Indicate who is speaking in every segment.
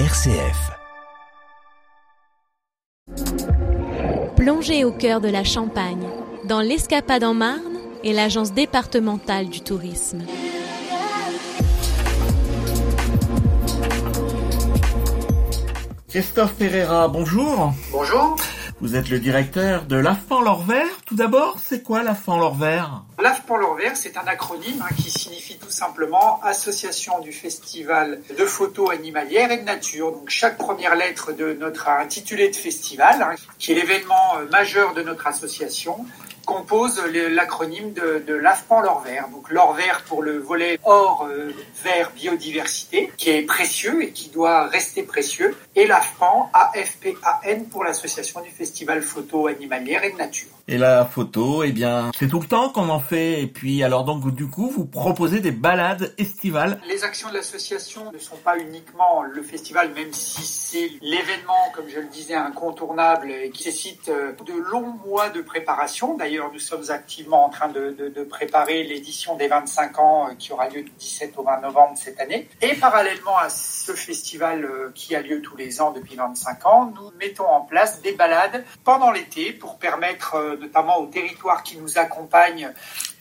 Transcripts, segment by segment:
Speaker 1: RCF.
Speaker 2: Plongez au cœur de la Champagne, dans l'Escapade en Marne et l'Agence départementale du tourisme.
Speaker 3: Christophe Pereira, bonjour.
Speaker 4: Bonjour.
Speaker 3: Vous êtes le directeur de l'AFPAN L'Orvert. Tout d'abord, c'est quoi l'AFPAN L'Orvert
Speaker 4: L'AFPAN L'Orvert, c'est un acronyme hein, qui signifie tout simplement Association du Festival de photos animalières et de nature. Donc chaque première lettre de notre intitulé de festival, hein, qui est l'événement euh, majeur de notre association, compose l'acronyme de, de l'AFPAN l'or vert. Donc l'or vert pour le volet or euh, vert biodiversité, qui est précieux et qui doit rester précieux, et l'AFPAN AFPAN pour l'association du festival photo animalière et de nature.
Speaker 3: Et la photo, eh bien, c'est tout le temps qu'on en fait. Et puis, alors donc, du coup, vous proposez des balades estivales.
Speaker 4: Les actions de l'association ne sont pas uniquement le festival, même si c'est l'événement, comme je le disais, incontournable et qui nécessite euh, de longs mois de préparation. D'ailleurs, nous sommes activement en train de, de, de préparer l'édition des 25 ans euh, qui aura lieu du 17 au 20 novembre cette année. Et parallèlement à ce festival euh, qui a lieu tous les ans depuis 25 ans, nous mettons en place des balades pendant l'été pour permettre notamment aux territoires qui nous accompagnent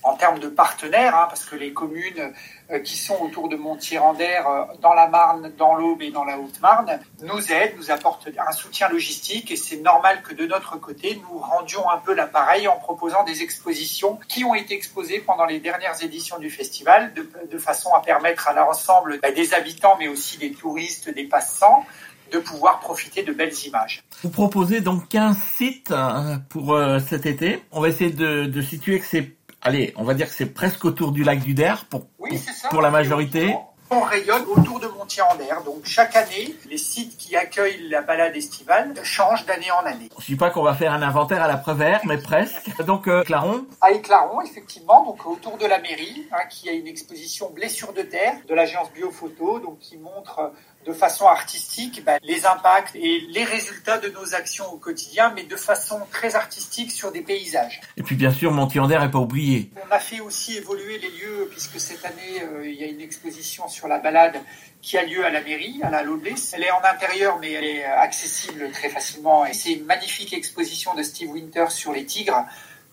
Speaker 4: en termes de partenaires, hein, parce que les communes euh, qui sont autour de Montier-Randère, euh, dans la Marne, dans l'Aube et dans la Haute-Marne, nous aident, nous apportent un soutien logistique et c'est normal que de notre côté, nous rendions un peu l'appareil en proposant des expositions qui ont été exposées pendant les dernières éditions du festival, de, de façon à permettre à l'ensemble bah, des habitants, mais aussi des touristes, des passants, de pouvoir profiter de belles images.
Speaker 3: Vous proposez donc 15 sites hein, pour euh, cet été. On va essayer de, de situer que c'est, allez, on va dire que c'est presque autour du lac du Der pour,
Speaker 4: oui, ça.
Speaker 3: pour la majorité.
Speaker 4: On rayonne autour de Montier-en-Der. Donc chaque année, les sites qui accueillent la balade estivale changent d'année en année.
Speaker 3: Je ne dis pas qu'on va faire un inventaire à la Prévert, mais presque. Donc euh, Claron
Speaker 4: À Éclaron, effectivement, donc autour de la mairie, hein, qui a une exposition Blessure de terre de l'agence Biophoto, donc qui montre de façon artistique bah, les impacts et les résultats de nos actions au quotidien, mais de façon très artistique sur des paysages.
Speaker 3: Et puis bien sûr, Montier-en-Der n'est pas oublié.
Speaker 4: On a fait aussi évoluer les lieux, puisque cette année, euh, il y a une exposition sur la balade qui a lieu à la mairie, à la Lodley. Elle est en intérieur, mais elle est accessible très facilement. Et c'est une magnifique exposition de Steve Winter sur les tigres.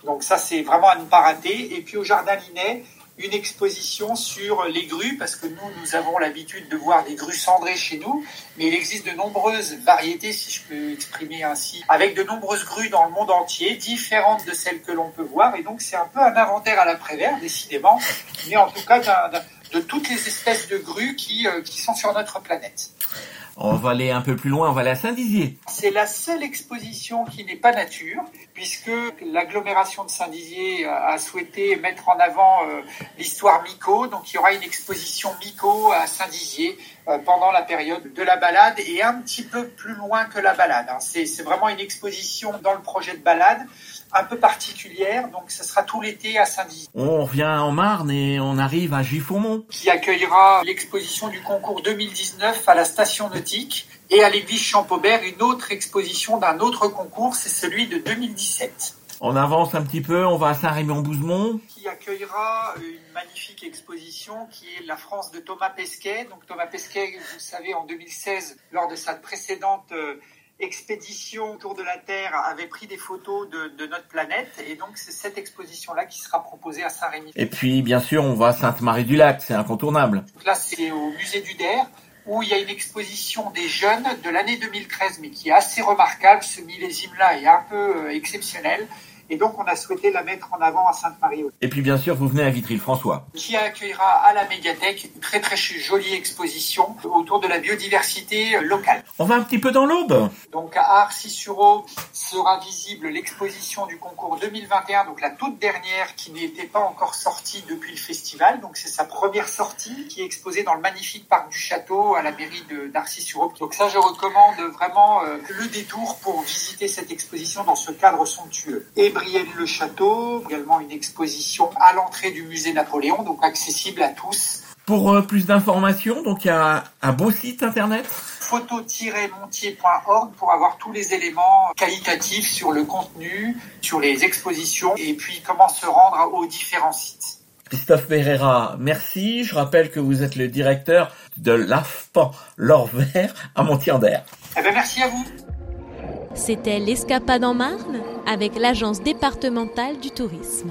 Speaker 4: Donc ça, c'est vraiment à ne pas rater. Et puis au Jardin Linet, une exposition sur les grues, parce que nous, nous avons l'habitude de voir des grues cendrées chez nous, mais il existe de nombreuses variétés, si je peux exprimer ainsi, avec de nombreuses grues dans le monde entier, différentes de celles que l'on peut voir, et donc c'est un peu un inventaire à la Prévert, décidément, mais en tout cas de toutes les espèces de grues qui, euh, qui sont sur notre planète.
Speaker 3: On va aller un peu plus loin, on va aller à Saint-Dizier.
Speaker 4: C'est la seule exposition qui n'est pas nature, puisque l'agglomération de Saint-Dizier a souhaité mettre en avant euh, l'histoire Mico. Donc il y aura une exposition Mico à Saint-Dizier euh, pendant la période de la balade et un petit peu plus loin que la balade. Hein. C'est vraiment une exposition dans le projet de balade un peu particulière, donc ce sera tout l'été à Saint-Dizier.
Speaker 3: On revient en Marne et on arrive à Giffaumont.
Speaker 4: Qui accueillera l'exposition du concours 2019 à la station nautique et à l'église Champaubert une autre exposition d'un autre concours, c'est celui de 2017.
Speaker 3: On avance un petit peu, on va à Saint-Rémy-en-Bouzemont.
Speaker 4: Qui accueillera une magnifique exposition qui est la France de Thomas Pesquet. Donc Thomas Pesquet, vous savez, en 2016, lors de sa précédente euh, expédition autour de la Terre avait pris des photos de, notre planète et donc c'est cette exposition-là qui sera proposée à Saint-Rémy.
Speaker 3: Et puis bien sûr on va à Sainte-Marie-du-Lac, c'est incontournable.
Speaker 4: là c'est au musée du Der où il y a une exposition des jeunes de l'année 2013 mais qui est assez remarquable, ce millésime-là est un peu euh, exceptionnel et donc, on a souhaité la mettre en avant à Sainte-Marie.
Speaker 3: Et puis, bien sûr, vous venez à Vitry-le-François.
Speaker 4: Qui accueillera à la médiathèque une très très jolie exposition autour de la biodiversité locale.
Speaker 3: On va un petit peu dans l'aube.
Speaker 4: Donc, à Arcis-sur-Aube sera visible l'exposition du concours 2021, donc la toute dernière qui n'était pas encore sortie depuis le festival. Donc, c'est sa première sortie qui est exposée dans le magnifique parc du château à la mairie d'Arcis-sur-Aube. Donc, ça, je recommande vraiment euh, le détour pour visiter cette exposition dans ce cadre somptueux. Et le Château, également une exposition à l'entrée du musée Napoléon, donc accessible à tous.
Speaker 3: Pour euh, plus d'informations, donc il y a un beau site internet
Speaker 4: photo-montier.org pour avoir tous les éléments qualitatifs sur le contenu, sur les expositions et puis comment se rendre aux différents sites.
Speaker 3: Christophe Pereira, merci. Je rappelle que vous êtes le directeur de l'AFPAN L'Orvert à Montier-en-Der.
Speaker 4: Eh ben, merci à vous.
Speaker 2: C'était l'Escapade en Marne avec l'Agence départementale du tourisme.